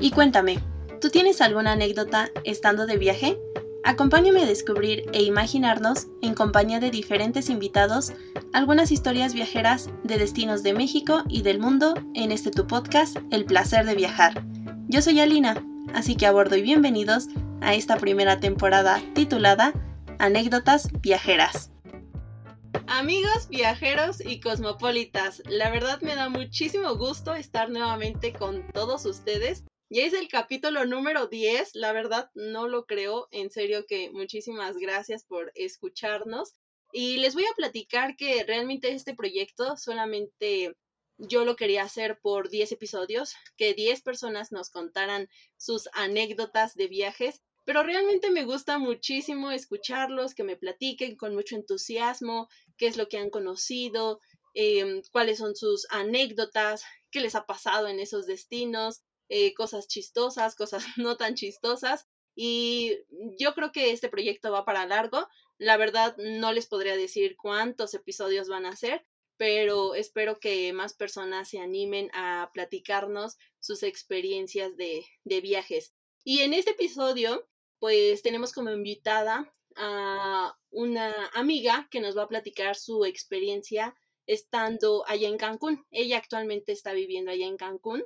Y cuéntame, ¿tú tienes alguna anécdota estando de viaje? Acompáñame a descubrir e imaginarnos, en compañía de diferentes invitados, algunas historias viajeras de destinos de México y del mundo en este tu podcast, El placer de viajar. Yo soy Alina, así que a bordo y bienvenidos a esta primera temporada titulada Anécdotas Viajeras. Amigos, viajeros y cosmopolitas, la verdad me da muchísimo gusto estar nuevamente con todos ustedes ya es el capítulo número 10, la verdad no lo creo, en serio que muchísimas gracias por escucharnos. Y les voy a platicar que realmente este proyecto solamente yo lo quería hacer por 10 episodios, que 10 personas nos contaran sus anécdotas de viajes, pero realmente me gusta muchísimo escucharlos, que me platiquen con mucho entusiasmo qué es lo que han conocido, em, cuáles son sus anécdotas, qué les ha pasado en esos destinos, eh, cosas chistosas, cosas no tan chistosas. Y yo creo que este proyecto va para largo. La verdad, no les podría decir cuántos episodios van a ser, pero espero que más personas se animen a platicarnos sus experiencias de, de viajes. Y en este episodio, pues tenemos como invitada a una amiga que nos va a platicar su experiencia estando allá en Cancún. Ella actualmente está viviendo allá en Cancún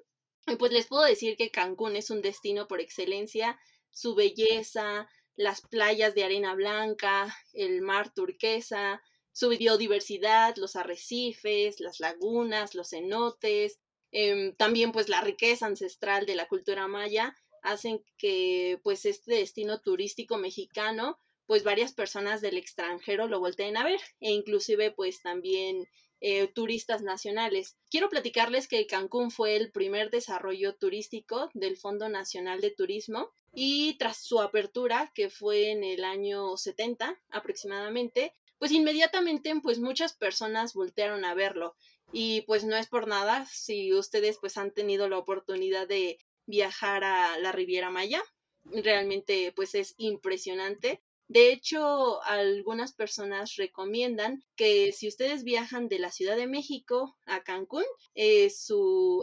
pues les puedo decir que Cancún es un destino por excelencia, su belleza, las playas de arena blanca, el mar turquesa, su biodiversidad, los arrecifes, las lagunas, los cenotes, em, también pues la riqueza ancestral de la cultura maya hacen que pues este destino turístico mexicano pues varias personas del extranjero lo volteen a ver e inclusive pues también eh, turistas nacionales. Quiero platicarles que Cancún fue el primer desarrollo turístico del Fondo Nacional de Turismo y tras su apertura, que fue en el año 70 aproximadamente, pues inmediatamente pues muchas personas voltearon a verlo y pues no es por nada si ustedes pues han tenido la oportunidad de viajar a la Riviera Maya, realmente pues es impresionante de hecho, algunas personas recomiendan que si ustedes viajan de la Ciudad de México a Cancún, eh,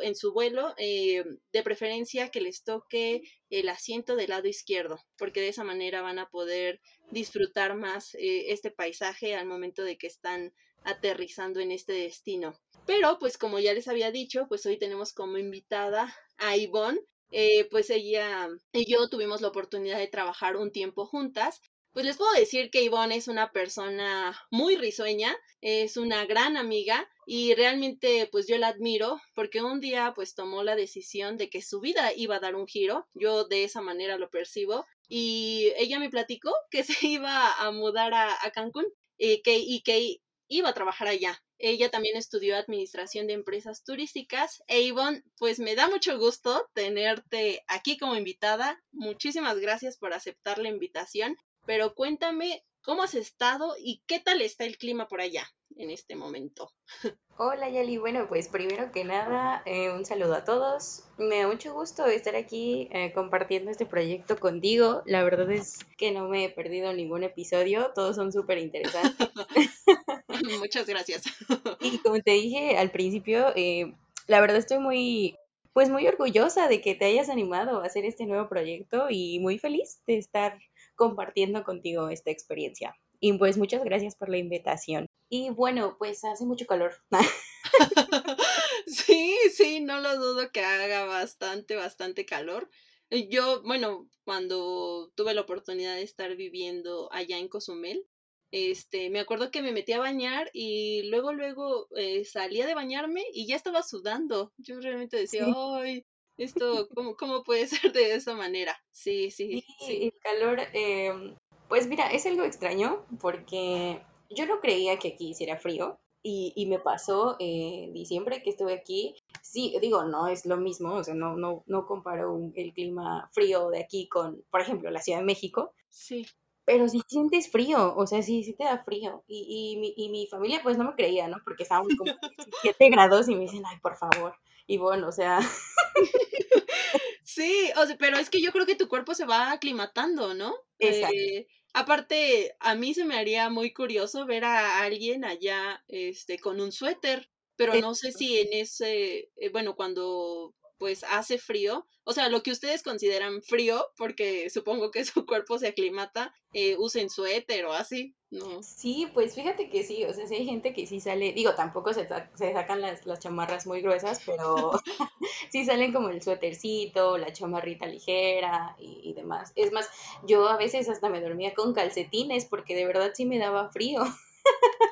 en su vuelo, eh, de preferencia que les toque el asiento del lado izquierdo, porque de esa manera van a poder disfrutar más eh, este paisaje al momento de que están aterrizando en este destino. Pero, pues como ya les había dicho, pues hoy tenemos como invitada a Ivonne, pues ella y yo tuvimos la oportunidad de trabajar un tiempo juntas pues les puedo decir que Ivonne es una persona muy risueña, es una gran amiga y realmente pues yo la admiro porque un día pues tomó la decisión de que su vida iba a dar un giro, yo de esa manera lo percibo y ella me platicó que se iba a mudar a, Cancún y que, y que iba a trabajar allá. Ella también estudió administración de empresas turísticas. E Ivonne, pues me da mucho gusto tenerte aquí como invitada. Muchísimas gracias por aceptar la invitación pero cuéntame cómo has estado y qué tal está el clima por allá en este momento. Hola Yali, bueno pues primero que nada eh, un saludo a todos. Me da mucho gusto estar aquí eh, compartiendo este proyecto contigo. La verdad es que no me he perdido ningún episodio, todos son súper interesantes. Muchas gracias. y como te dije al principio, eh, la verdad estoy muy pues muy orgullosa de que te hayas animado a hacer este nuevo proyecto y muy feliz de estar compartiendo contigo esta experiencia. Y pues muchas gracias por la invitación. Y bueno, pues hace mucho calor. sí, sí, no lo dudo que haga bastante, bastante calor. Yo, bueno, cuando tuve la oportunidad de estar viviendo allá en Cozumel, este, me acuerdo que me metí a bañar y luego, luego eh, salía de bañarme y ya estaba sudando. Yo realmente decía, ay, esto, ¿cómo, ¿cómo, puede ser de esa manera? Sí, sí, sí. El calor, em, pues mira, es algo extraño porque yo no creía que aquí hiciera frío. Y, y me pasó en diciembre que estuve aquí. Sí, digo, no es lo mismo, o sea, no, no, no comparo el clima frío de aquí con, por ejemplo, la Ciudad de México. Sí pero si sientes frío, o sea, sí, sí te da frío. Y, y, mi, y mi familia pues no me creía, ¿no? Porque estábamos como 7 grados y me dicen, ay, por favor. Y bueno, o sea... sí, o sea, pero es que yo creo que tu cuerpo se va aclimatando, ¿no? Exacto. Eh, aparte, a mí se me haría muy curioso ver a alguien allá este, con un suéter, pero no sé si en ese, eh, bueno, cuando pues hace frío, o sea, lo que ustedes consideran frío, porque supongo que su cuerpo se aclimata, eh, usen suéter o así, ¿no? Sí, pues fíjate que sí, o sea, sí hay gente que sí sale, digo, tampoco se, se sacan las, las, chamarras muy gruesas, pero sí salen como el suétercito, la chamarrita ligera y, y demás. Es más, yo a veces hasta me dormía con calcetines porque de verdad sí me daba frío.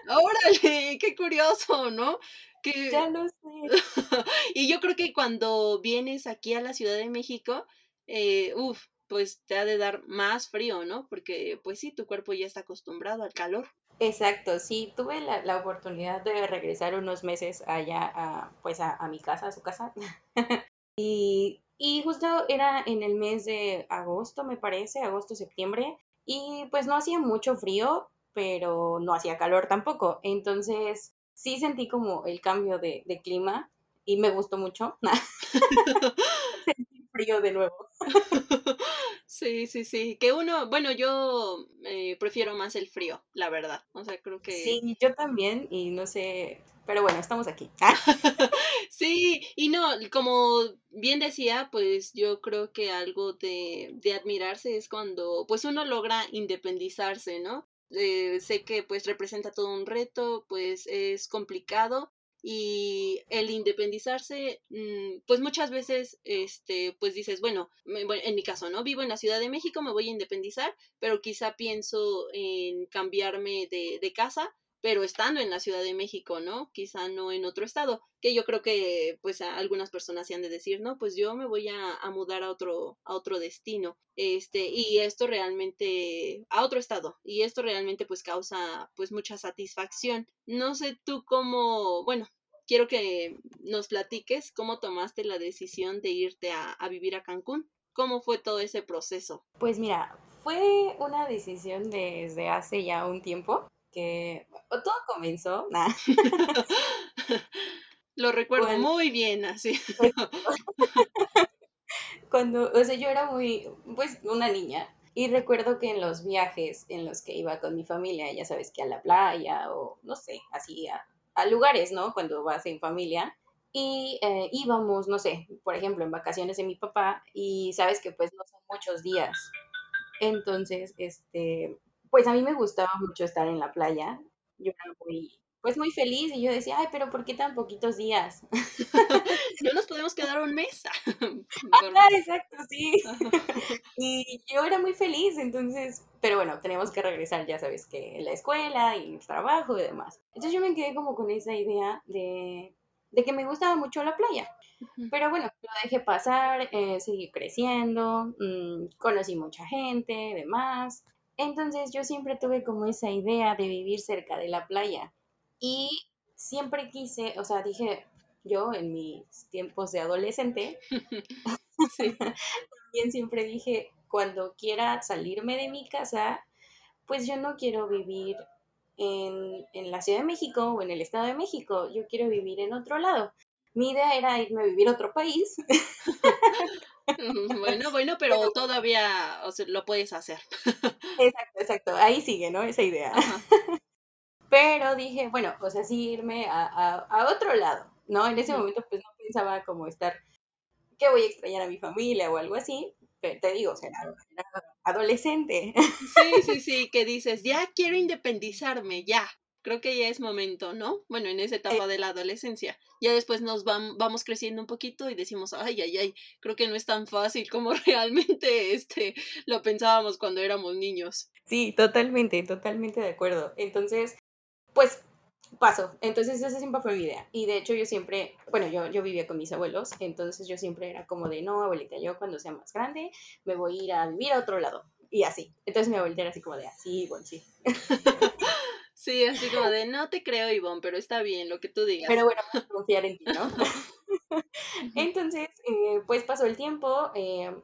Órale, qué curioso, ¿no? Que... Ya lo sé. y yo creo que cuando vienes aquí a la Ciudad de México, eh, uff, pues te ha de dar más frío, ¿no? Porque pues sí, tu cuerpo ya está acostumbrado al calor. Exacto, sí, tuve la, la oportunidad de regresar unos meses allá, a, pues a, a mi casa, a su casa. y, y justo era en el mes de agosto, me parece, agosto, septiembre. Y pues no hacía mucho frío, pero no hacía calor tampoco. Entonces sí sentí como el cambio de, de clima y me gustó mucho. Sentí frío de nuevo. Sí, sí, sí. Que uno, bueno, yo eh, prefiero más el frío, la verdad. O sea, creo que. Sí, yo también, y no sé. Pero bueno, estamos aquí. sí, y no, como bien decía, pues yo creo que algo de, de admirarse es cuando pues uno logra independizarse, ¿no? Eh, sé que pues representa todo un reto, pues es complicado y el independizarse, mm, pues muchas veces, este, pues dices, bueno, en mi caso, ¿no? Vivo en la Ciudad de México, me voy a independizar, pero quizá pienso en cambiarme de, de casa pero estando en la Ciudad de México, ¿no? Quizá no en otro estado, que yo creo que pues algunas personas se han de decir, no, pues yo me voy a, a, mudar a otro, a otro destino, este, y esto realmente, a otro estado, y esto realmente pues causa pues mucha satisfacción. No sé tú cómo, bueno, quiero que nos platiques cómo tomaste la decisión de irte a, a vivir a Cancún. ¿Cómo fue todo ese proceso? Pues mira, fue una decisión desde hace ya un tiempo todo comenzó. Lo recuerdo Cuando, muy bien, así. Cuando, o sea, yo era muy, pues, una niña. Y recuerdo que en los viajes en los que iba con mi familia, ya sabes que a la playa o no sé, así a, a lugares, ¿no? Cuando vas en familia. Y eh, íbamos, no sé, por ejemplo, en vacaciones de mi papá y sabes que pues no son muchos días. Entonces, este, pues a mí me gustaba mucho estar en la playa. Yo era muy, pues muy feliz y yo decía, ay, pero ¿por qué tan poquitos días? no nos podemos quedar un mes. ah, exacto, sí. y yo era muy feliz, entonces, pero bueno, tenemos que regresar, ya sabes, que la escuela y el trabajo y demás. Entonces yo me quedé como con esa idea de, de que me gustaba mucho la playa. Pero bueno, lo dejé pasar, eh, seguí creciendo, mmm, conocí mucha gente, demás. Entonces yo siempre tuve como esa idea de vivir cerca de la playa y siempre quise, o sea, dije yo en mis tiempos de adolescente, también siempre dije, cuando quiera salirme de mi casa, pues yo no quiero vivir en, en, la Ciudad de México o en el Estado de México, yo quiero vivir en otro lado. Mi idea era irme a vivir a otro país. Bueno, bueno, pero, pero todavía o sea, lo puedes hacer. Exacto, exacto. Ahí sigue, ¿no? Esa idea. Pero dije, bueno, o sea, sí irme a, a, a otro lado, ¿no? En ese momento pues no pensaba como estar, que voy a extrañar a mi familia o algo así, pero te digo, o sea, era, era adolescente. Sí, sí, sí, que dices, ya quiero independizarme, ya creo que ya es momento, ¿no? Bueno, en esa eh etapa de la adolescencia. Ya después nos vam vamos creciendo un poquito y decimos, ay, ay, ay, creo que no es tan fácil como realmente este, lo pensábamos cuando éramos niños. Sí, totalmente, totalmente de acuerdo. Entonces, pues pasó. Entonces esa siempre fue mi idea. Y de hecho yo siempre, bueno, yo, yo vivía con mis abuelos, entonces yo siempre era como de, no, abuelita, yo cuando sea más grande me voy a ir a vivir a otro lado. Y así. Entonces mi abuelita era así como de, así, bueno, sí. Sí, así como de, no te creo, Ivonne, pero está bien lo que tú digas. Pero bueno, vamos a confiar en ti, ¿no? Entonces, eh, pues pasó el tiempo, eh,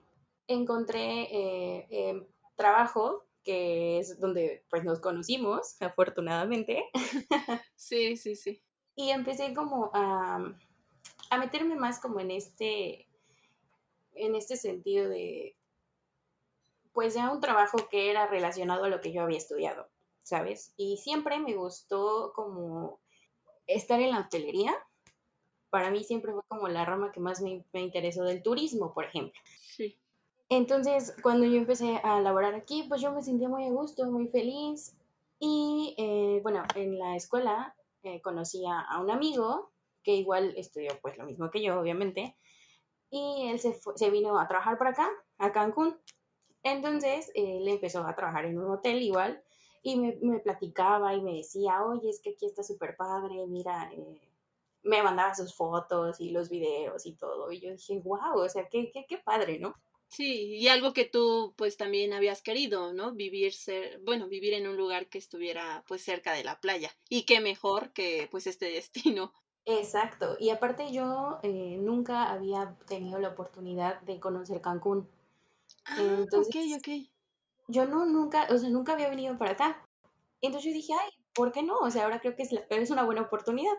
encontré eh, em, trabajo, que es donde pues nos conocimos, afortunadamente. Sí, sí, sí. Y empecé como a, a meterme más como en este, en este sentido de, pues ya un trabajo que era relacionado a lo que yo había estudiado. ¿Sabes? Y siempre me gustó como estar en la hotelería, para mí siempre fue como la rama que más me, me interesó del turismo, por ejemplo. Sí. Entonces, cuando yo empecé a laborar aquí, pues yo me sentía muy a gusto, muy feliz. Y eh, bueno, en la escuela eh, conocí a un amigo que igual estudió pues lo mismo que yo, obviamente. Y él se, se vino a trabajar para acá, a Cancún. Entonces, él empezó a trabajar en un hotel igual y me, me platicaba y me decía, oye, es que aquí está súper padre, mira, eh, me mandaba sus fotos y los videos y todo. Y yo dije, wow, o sea, qué, qué, qué padre, ¿no? Sí, y algo que tú pues también habías querido, ¿no? Vivir ser, bueno, vivir en un lugar que estuviera pues cerca de la playa. Y qué mejor que pues este destino. Exacto, y aparte yo eh, nunca había tenido la oportunidad de conocer Cancún. Ah, Entonces, ok, ok. Yo no, nunca, o sea, nunca había venido para acá. Entonces yo dije, ay, ¿por qué no? O sea, ahora creo que es, la- es una buena oportunidad.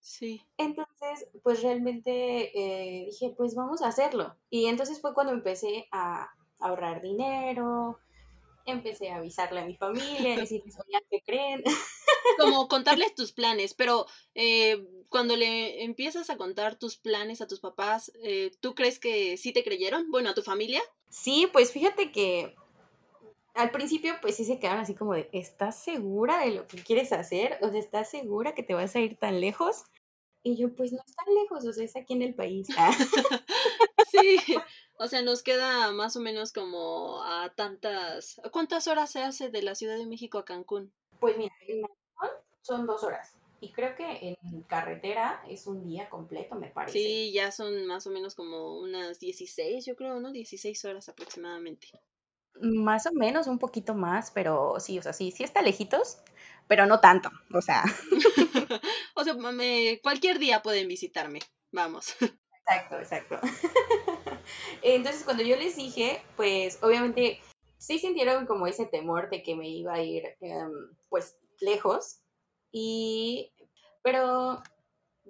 Sí. Entonces, pues realmente eh, dije, pues vamos a hacerlo. Y entonces fue cuando empecé a ahorrar dinero, empecé a avisarle a mi familia, decirles, oigan, ¿qué creen? Como contarles tus planes, pero eh, cuando le empiezas a contar tus planes a tus papás, eh, ¿tú crees que sí te creyeron? Bueno, a tu familia. Sí, pues fíjate que al principio pues sí se quedaron así como de, ¿estás segura de lo que quieres hacer? O sea, ¿estás segura que te vas a ir tan lejos? Y yo, pues no es tan lejos, o sea, es aquí en el país. Ah, Sí, o sea, nos queda más o menos como a tantas... ¿Cuántas horas se hace de la Ciudad de México a Cancún? Pues mira, en avión son dos horas. Y creo que en carretera es un día completo, me parece. Sí, ya son más o menos como unas 16, yo creo, ¿no? 16 horas aproximadamente. Más o menos, un poquito más, pero sí, o sea, sí, sí está lejitos, pero no tanto. O sea, O sea, me- cualquier día pueden visitarme. Vamos. exacto, exacto. Entonces, cuando yo les dije, pues obviamente sí sintieron como ese temor de que me iba a ir, em, pues, lejos. Y, pero,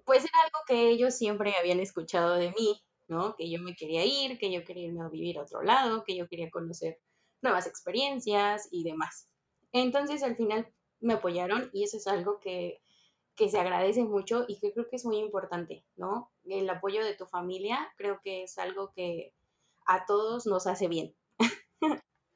pues era algo que ellos siempre habían escuchado de mí, ¿no? Que yo me quería ir, que yo quería irme a vivir a otro lado, que yo quería conocer nuevas experiencias y demás. Entonces, al final me apoyaron y eso es algo que, que se agradece mucho y que creo que es muy importante, ¿no? El apoyo de tu familia creo que es algo que a todos nos hace bien.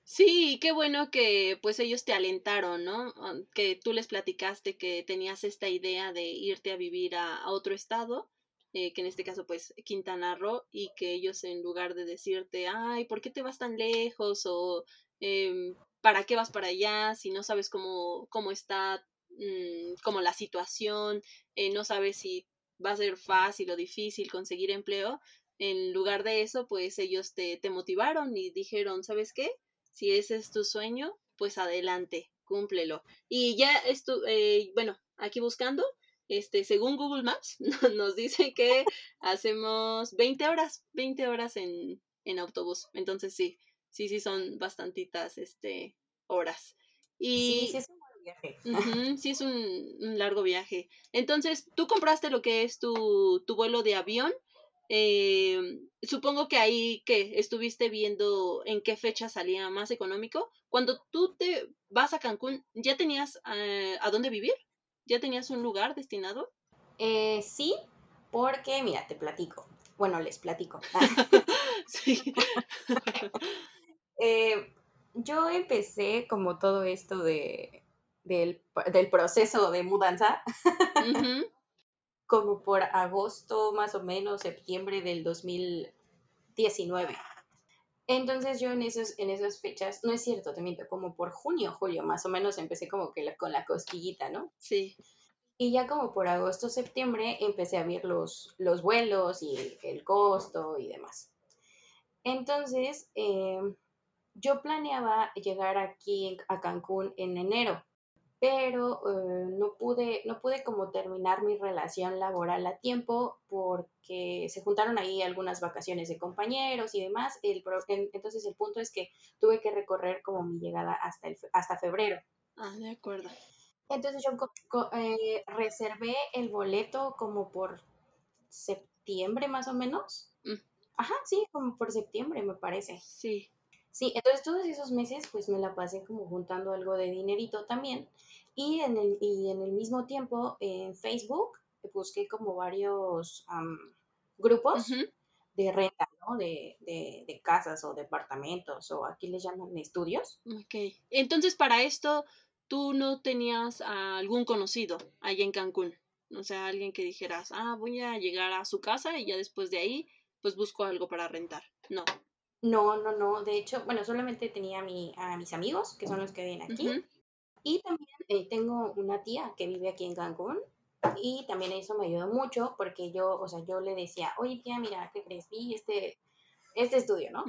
Sí, qué bueno que pues ellos te alentaron, ¿no? Ah, Que tú les platicaste que tenías esta idea de irte a vivir a, a otro estado, eh, que en este caso pues Quintana Roo, y que ellos en lugar de decirte, ay, ¿por qué te vas tan lejos? o em, ¿para qué vas para allá? Si no sabes cómo, cómo está, mm, como la situación, eh, no sabes si va a ser fácil o difícil conseguir empleo. En lugar de eso, pues ellos te, te motivaron y dijeron, ¿sabes qué? Si ese es tu sueño, pues adelante, cúmplelo. Y ya estu eh, bueno, aquí buscando, este, según Google Maps, nos dice que hacemos 20 horas, 20 horas en, en autobús. Entonces sí, sí, sí son bastantitas, este, horas. Sí, sí Y es un buen viaje. sí es un, un largo viaje. Entonces, tú compraste lo que es tu, tu vuelo de avión. Eh, supongo que ahí que estuviste viendo en qué fecha salía más económico. Cuando tú te vas a Cancún, ¿ya tenías eh, a dónde vivir? ¿Ya tenías un lugar destinado? Eh, sí, porque, mira, te platico. Bueno, les platico. Sí. Eh, yo empecé como todo esto de, del, del proceso de mudanza como por agosto, más o menos, septiembre del 2019. Entonces yo en esos, en esas fechas, no es cierto, te miento, como por junio, julio, más o menos empecé como que la- con la cosquillita, ¿no? Sí. Y ya como por agosto, septiembre empecé a ver los, los vuelos y el, el costo y demás. Entonces, eh, yo planeaba llegar aquí a Cancún en enero, pero eh, no pude, no pude como terminar mi relación laboral a tiempo porque se juntaron ahí algunas vacaciones de compañeros y demás. El entonces el punto es que tuve que recorrer como mi llegada hasta, el, hasta febrero. Ah, de acuerdo. Entonces yo eh, reservé el boleto como por septiembre más o menos. Mm, Ajá, sí, como por septiembre me parece. sí. Sí, entonces todos esos meses pues me la pasé como juntando algo de dinerito también y en el, y en el mismo tiempo en Facebook busqué como varios grupos de renta, ¿no? De, de, casas o departamentos o aquí les llaman estudios. Ok. Entonces, para esto, tú no tenías algún conocido allá en Cancún. O sea, alguien que dijeras, ah, voy a llegar a su casa y ya después de ahí, pues busco algo para rentar. No. No, no, no. De hecho, bueno, solamente tenía a, mi, a mis amigos, que son los que viven aquí. Y también eh, tengo una tía que vive aquí en Cancún y también eso me ayudó mucho porque yo, o sea, yo le decía, oye tía, mira, ¿qué crees? Vi este, este estudio, ¿no?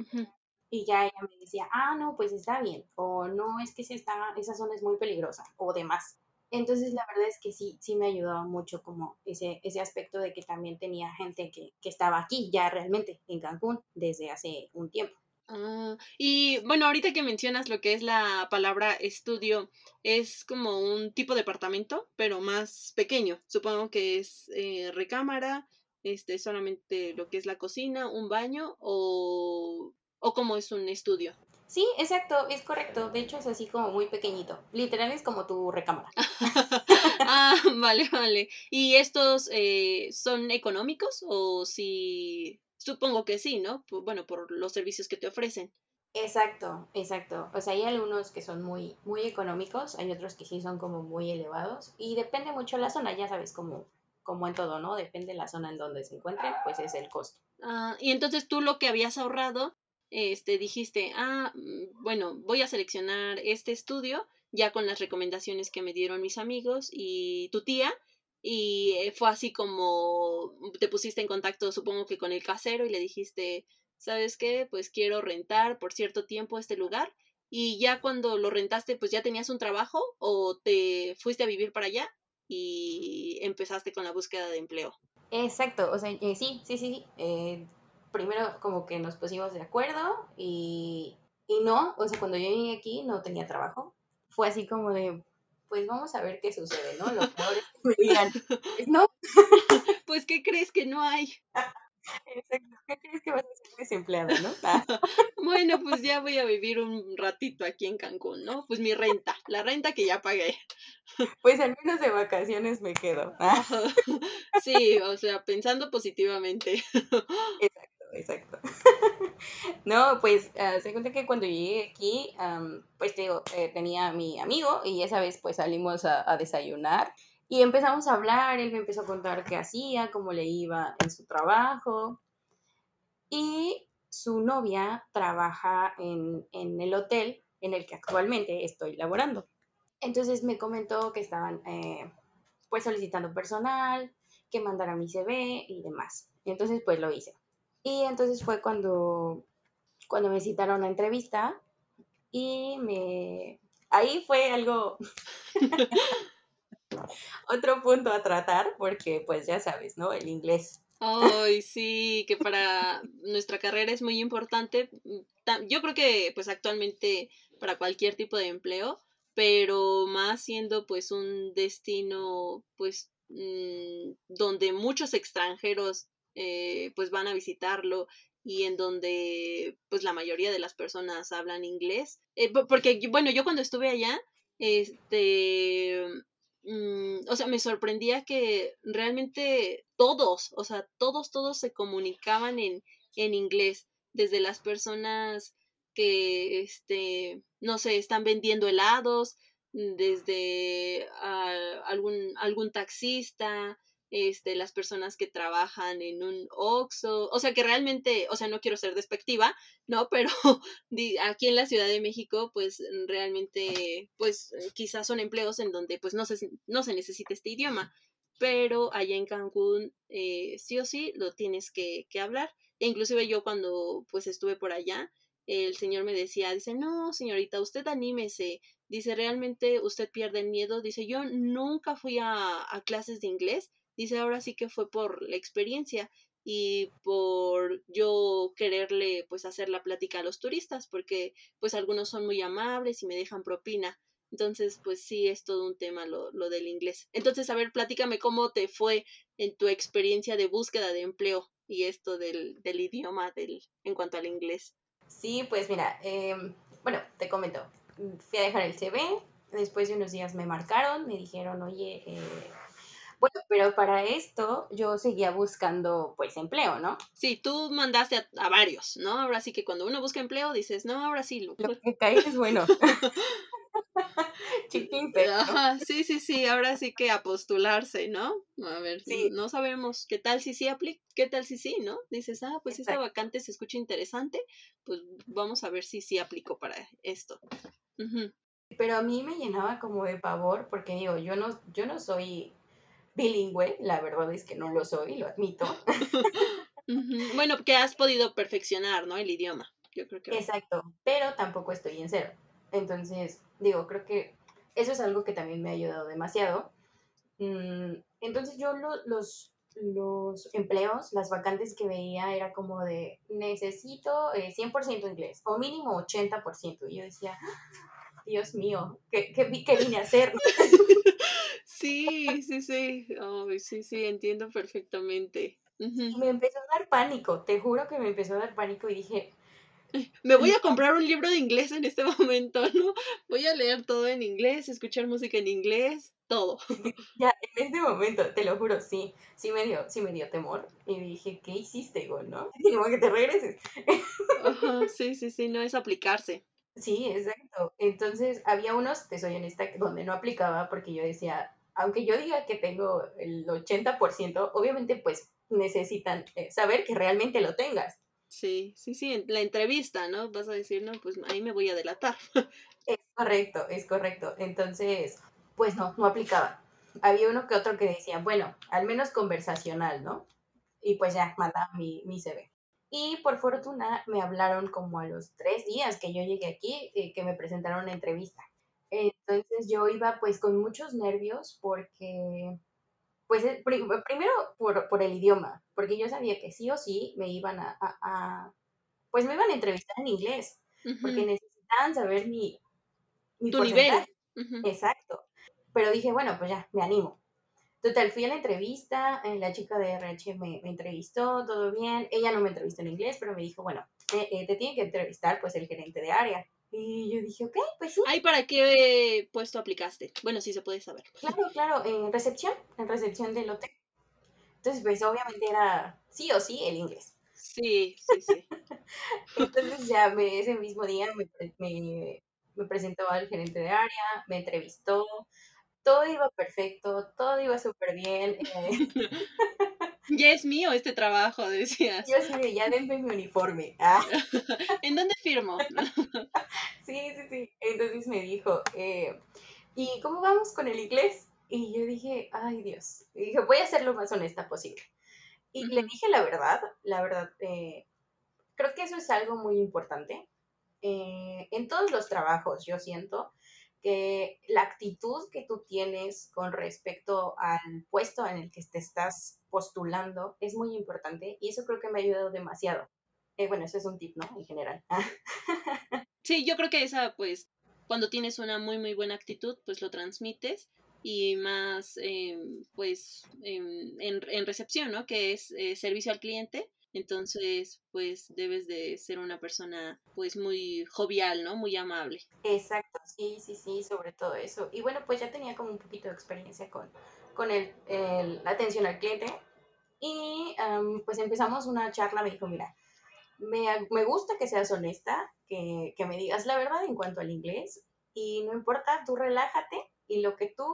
Y ya ella me decía, ah, no, pues está bien, o no, es que se está, esa zona es muy peligrosa, o demás. Entonces, la verdad es que sí, sí me ayudaba mucho como ese, ese aspecto de que también tenía gente que, que estaba aquí ya realmente en Cancún desde hace un tiempo. Ah, y bueno, ahorita que mencionas lo que es la palabra estudio, es como un tipo de departamento, pero más pequeño. Supongo que es eh, recámara, este, solamente lo que es la cocina, un baño o, o como es un estudio. Sí, exacto, es correcto. De hecho, es así como muy pequeñito. Literal es como tu recámara. ah, vale, vale. ¿Y estos eh, son económicos o si Supongo que sí, ¿no? bueno, por los servicios que te ofrecen. Exacto, exacto. O sea, hay algunos que son muy, muy económicos, hay otros que sí son como muy elevados y depende mucho la zona, ya sabes, como, como en todo, ¿no? Depende la zona en donde se encuentre, pues es el costo. Ah, y entonces tú lo que habías ahorrado, este, dijiste, ah, mm, bueno, voy a seleccionar este estudio ya con las recomendaciones que me dieron mis amigos y tu tía, y eh, fue así como te pusiste en contacto, supongo que con el casero y le dijiste, ¿sabes qué? Pues quiero rentar por cierto tiempo este lugar. Y ya cuando lo rentaste, pues ya tenías un trabajo o te fuiste a vivir para allá y empezaste con la búsqueda de empleo. Exacto, o sea, eh, sí, sí, sí. Eh, primero como que nos pusimos de acuerdo y, y no, o sea, cuando yo llegué aquí no tenía trabajo. Fue así como de, pues vamos a ver qué sucede, ¿no? Lo peor es que me digan, pues no. Pues, ¿qué crees que no hay? Exacto, ¿qué crees que vas a ser desempleada, no? Ah. Bueno, pues ya voy a vivir un ratito aquí en Cancún, ¿no? Pues mi renta, la renta que ya pagué. Pues al menos de vacaciones me quedo. Ah. Sí, o sea, pensando positivamente. Exacto exacto. no, pues uh, se cuenta que cuando llegué aquí, pues te eh, tenía a mi amigo y esa vez pues salimos a, desayunar y empezamos a hablar, él me empezó a contar qué hacía, cómo le iba en su trabajo y su novia trabaja en, en el hotel en el que actualmente estoy laborando. Entonces me comentó que estaban eh, pues solicitando personal, que mandara mi CV y demás. Entonces pues lo hice. Y entonces fue cuando, cuando me citaron a entrevista y me... Ahí fue algo... Otro punto a tratar porque pues ya sabes, ¿no? El inglés. Ay, sí, que para nuestra carrera es muy importante. Yo creo que pues actualmente para cualquier tipo de empleo, pero más siendo pues un destino pues mm, donde muchos extranjeros eh, pues van a visitarlo y en donde pues la mayoría de las personas hablan inglés. Eh, porque, bueno, yo cuando estuve allá, este, mm, o sea, me sorprendía que realmente todos, o sea, todos, todos se comunicaban en, en inglés, desde las personas que, este, no sé, están vendiendo helados, desde ah, algún, algún taxista, este, las personas que trabajan en un OXO, o sea que realmente, o sea, no quiero ser despectiva, ¿no? Pero aquí en la Ciudad de México, pues realmente, pues quizás son empleos en donde pues no se, no se necesita este idioma, pero allá en Cancún eh, sí o sí lo tienes que, que hablar. E inclusive yo cuando pues estuve por allá, el señor me decía, dice, no, señorita, usted anímese, dice, realmente usted pierde el miedo, dice, yo nunca fui a clases de inglés, Dice, ahora sí que fue por la experiencia y por yo quererle pues hacer la plática a los turistas porque pues algunos son muy amables y me dejan propina. Entonces, pues sí, es todo un tema lo, lo del inglés. Entonces, a ver, platícame cómo te fue en tu experiencia de búsqueda de empleo y esto del, del idioma del, en cuanto al inglés. Sí, pues mira, em, bueno, te comento, fui a dejar el CV, después de unos días me marcaron, me dijeron, oye, eh, Bueno, pero para esto yo seguía buscando pues empleo, ¿no? Sí, tú mandaste a, varios, ¿no? Ahora sí que cuando uno busca empleo dices, no, ahora sí. Lo, que cae es bueno. Ajá, sí, sí, sí, ahora sí que a postularse, ¿no? A ver, sí. no sabemos qué tal si sí aplica, qué tal si sí, ¿no? Dices, ah, pues esta vacante se escucha interesante, pues vamos a ver si sí aplico para esto. Pero a mí me llenaba como de pavor, porque digo, yo no, yo no soy bilingüe, la verdad es que no lo soy, lo admito. Bueno, que has podido perfeccionar, ¿no? El idioma, yo creo que. Exacto, pero tampoco estoy en cero. Entonces, digo, creo que eso es algo que también me ha ayudado demasiado. Mm, entonces yo los, los empleos, las vacantes que veía era como de necesito 100% eh, inglés o mínimo 80%. Y yo decía, Dios mío, ¿qué, qué, vine a hacer? Sí, sí, sí, sí, sí, entiendo perfectamente. Me empezó a dar pánico, te juro que me empezó a dar pánico y dije, me voy a comprar un libro de inglés en este momento, ¿no? Voy a leer todo en inglés, escuchar música en inglés, todo. Ya, en este momento, te lo juro, sí, sí me dio, sí me dio temor. Y dije, ¿qué hiciste, igual, no? Digo, que te regreses. sí, sí, sí, no es aplicarse. Sí, exacto. Entonces, había unos, te soy honesta, donde no aplicaba porque yo decía, aunque yo diga que tengo el 80%, obviamente pues necesitan eh, saber que realmente lo tengas. Sí, sí, sí, en la entrevista, ¿no? Vas a decir, no, pues ahí me voy a delatar. Es correcto, es correcto. Entonces, pues no, no aplicaba. Había uno que otro que decía, bueno, al menos conversacional, ¿no? Y pues ya, mandaba mi, mi CV. Y por fortuna me hablaron como a los tres días que yo llegué aquí, eh, que me presentaron una entrevista. Entonces yo iba pues con muchos nervios porque pues eh, primero por, por, el idioma, porque yo sabía que sí o sí me iban a, pues me iban a entrevistar en inglés, porque necesitaban saber mi, mi tu nivel. Exacto. Pero dije, bueno, pues ya, me animo. Total, fui a la entrevista, eh, la chica de RH me, me, entrevistó, todo bien. Ella no me entrevistó en inglés, pero me dijo, bueno, eh, te tiene que entrevistar pues el gerente de área. Y yo dije, ok, pues sí. ¿Ay, para qué puesto aplicaste? Bueno, sí se puede saber. Claro, claro, en recepción, en recepción del hotel. Entonces, pues obviamente era sí o sí el inglés. Sí, sí, sí. Entonces ya me, ese mismo día me, me, me presentó al gerente de área, me entrevistó, todo iba perfecto, todo iba súper bien. Eh. Ya es mío este trabajo, decías. Yo sí, ya denme mi uniforme. Ah. ¿En dónde firmo? sí, sí, sí. Entonces me dijo, eh, ¿y cómo vamos con el inglés? Y yo dije, ay Dios. Y dije, voy a ser lo más honesta posible. Y le dije la verdad, la verdad, eh, creo que eso es algo muy importante. Eh, en todos los trabajos, yo siento que la actitud que tú tienes con respecto al puesto en el que te estás postulando es muy importante y eso creo que me ha ayudado demasiado. Eh, bueno, ese es un tip, ¿no? En general. sí, yo creo que esa, pues, cuando tienes una muy, muy buena actitud, pues lo transmites y más, em, pues, em, en, en, recepción, ¿no? Que es eh, servicio al cliente. Entonces, pues debes de ser una persona pues muy jovial, ¿no? Muy amable. Exacto, sí, sí, sí, sobre todo eso. Y bueno, pues ya tenía como un poquito de experiencia con, con el, la atención al cliente. Y pues empezamos una charla, me dijo, mira, me, me gusta que seas honesta, que, que, me digas la verdad en cuanto al inglés. Y no importa, tú relájate y lo que tú,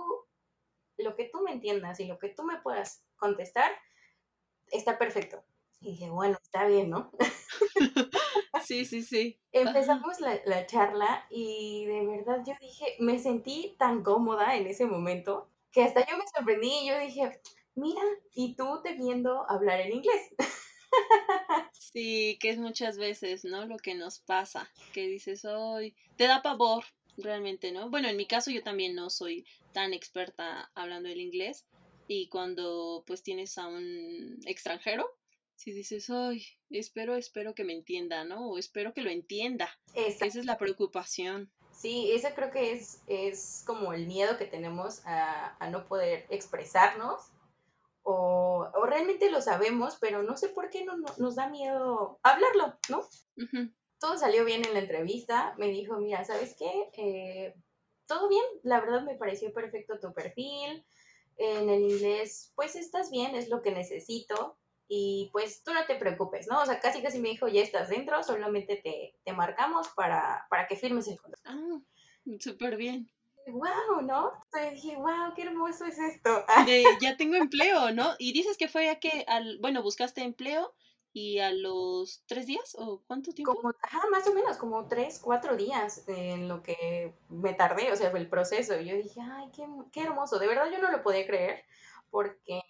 lo que tú me entiendas y lo que tú me puedas contestar, está perfecto y dije, bueno, está bien, ¿no? Sí, sí, sí. Empezamos la, la, charla y de verdad yo dije, me sentí tan cómoda en ese momento que hasta yo me sorprendí y yo dije, mira, y tú te viendo hablar en inglés. Sí, que es muchas veces, ¿no? Lo que nos pasa, que dices, hoy te da pavor, realmente, ¿no? Bueno, en mi caso yo también no soy tan experta hablando el inglés y cuando pues tienes a un extranjero, si dices, ay, espero, espero que me entienda, ¿no? O espero que lo entienda. Esa es la preocupación. Sí, ese creo que es, es como el miedo que tenemos a, no poder expresarnos. O, realmente lo sabemos, pero no sé por qué no, nos da miedo hablarlo, ¿no? Todo salió bien en la entrevista. Me dijo, mira, ¿sabes qué? Eh, todo bien, la verdad me pareció perfecto tu perfil. en el inglés, pues estás bien, es lo que necesito y pues tú no te preocupes, ¿no? O sea, casi casi me dijo, ya estás dentro, solamente te, te marcamos para, para que firmes el contrato. Ah, súper bien. Wow, ¿no? Entonces dije, wow, qué hermoso es esto. De, ya tengo empleo, ¿no? Y dices que fue a que, al, bueno, buscaste empleo y a los tres días o cuánto tiempo? Como, ajá, más o menos, como tres, cuatro días en lo que me tardé, o sea, fue el proceso. Y yo dije, ay, qué, qué hermoso. De verdad yo no lo podía creer porque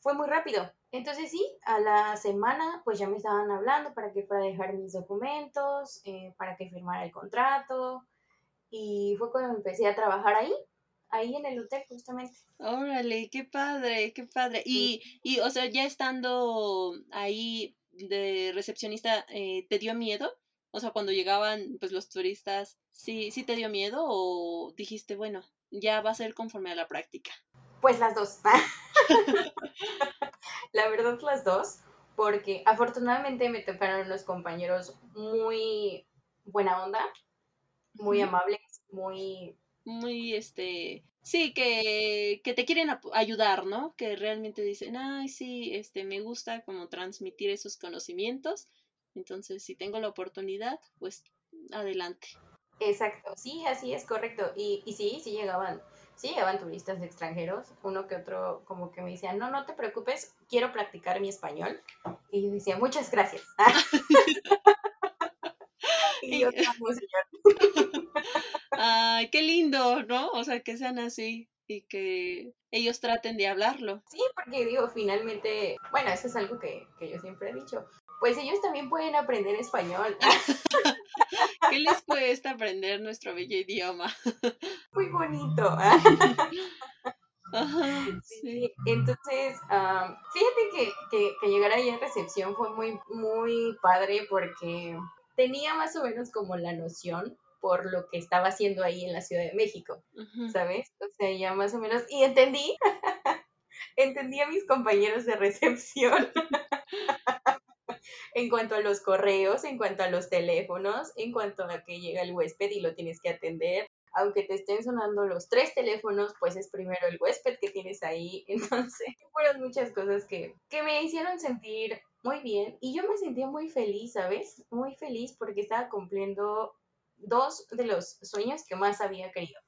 fue muy rápido. Entonces sí, a la semana pues ya me estaban hablando para que fuera a dejar mis documentos, eh, para que firmara el contrato. Y fue cuando empecé a trabajar ahí, ahí en el hotel justamente. Órale, qué padre, qué padre. Y, y o sea, ya estando ahí de recepcionista, eh, ¿te dio miedo? O sea, cuando llegaban pues los turistas, ¿sí, ¿sí te dio miedo o dijiste, bueno, ya va a ser conforme a la práctica? Pues las dos. la verdad las dos, porque afortunadamente me tocaron unos compañeros muy buena onda, muy amables, muy... Muy, este, sí, que, que te quieren ayudar, ¿no? Que realmente dicen, ay, sí, este, me gusta como transmitir esos conocimientos. Entonces, si tengo la oportunidad, pues adelante. Exacto, sí, así es correcto. Y, y sí, sí llegaban sí llegaban turistas extranjeros, uno que otro como que me decía, no, no te preocupes, quiero practicar mi español. Y yo decía, muchas gracias. y yo, señor. Ay, qué lindo, ¿no? O sea, que sean así y que ellos traten de hablarlo. Sí, porque digo, finalmente, bueno, eso es algo que, que yo siempre he dicho, pues ellos también pueden aprender español. ¿Qué les cuesta aprender nuestro bello idioma? Muy bonito. sí. Entonces, fíjate que, que, llegar ahí a recepción fue muy, muy padre porque tenía más o menos como la noción por lo que estaba haciendo ahí en la Ciudad de México, ¿sabes? O sea, ya más o menos, y entendí, entendí a mis compañeros de recepción en cuanto a los correos, en cuanto a los teléfonos, en cuanto a que llega el huésped y lo tienes que atender. Aunque te estén sonando los tres teléfonos, pues es primero el huésped que tienes ahí. Entonces, fueron muchas cosas que, que me hicieron sentir muy bien y yo me sentía muy feliz, ¿sabes? Muy feliz porque estaba cumpliendo dos de los sueños que más había querido.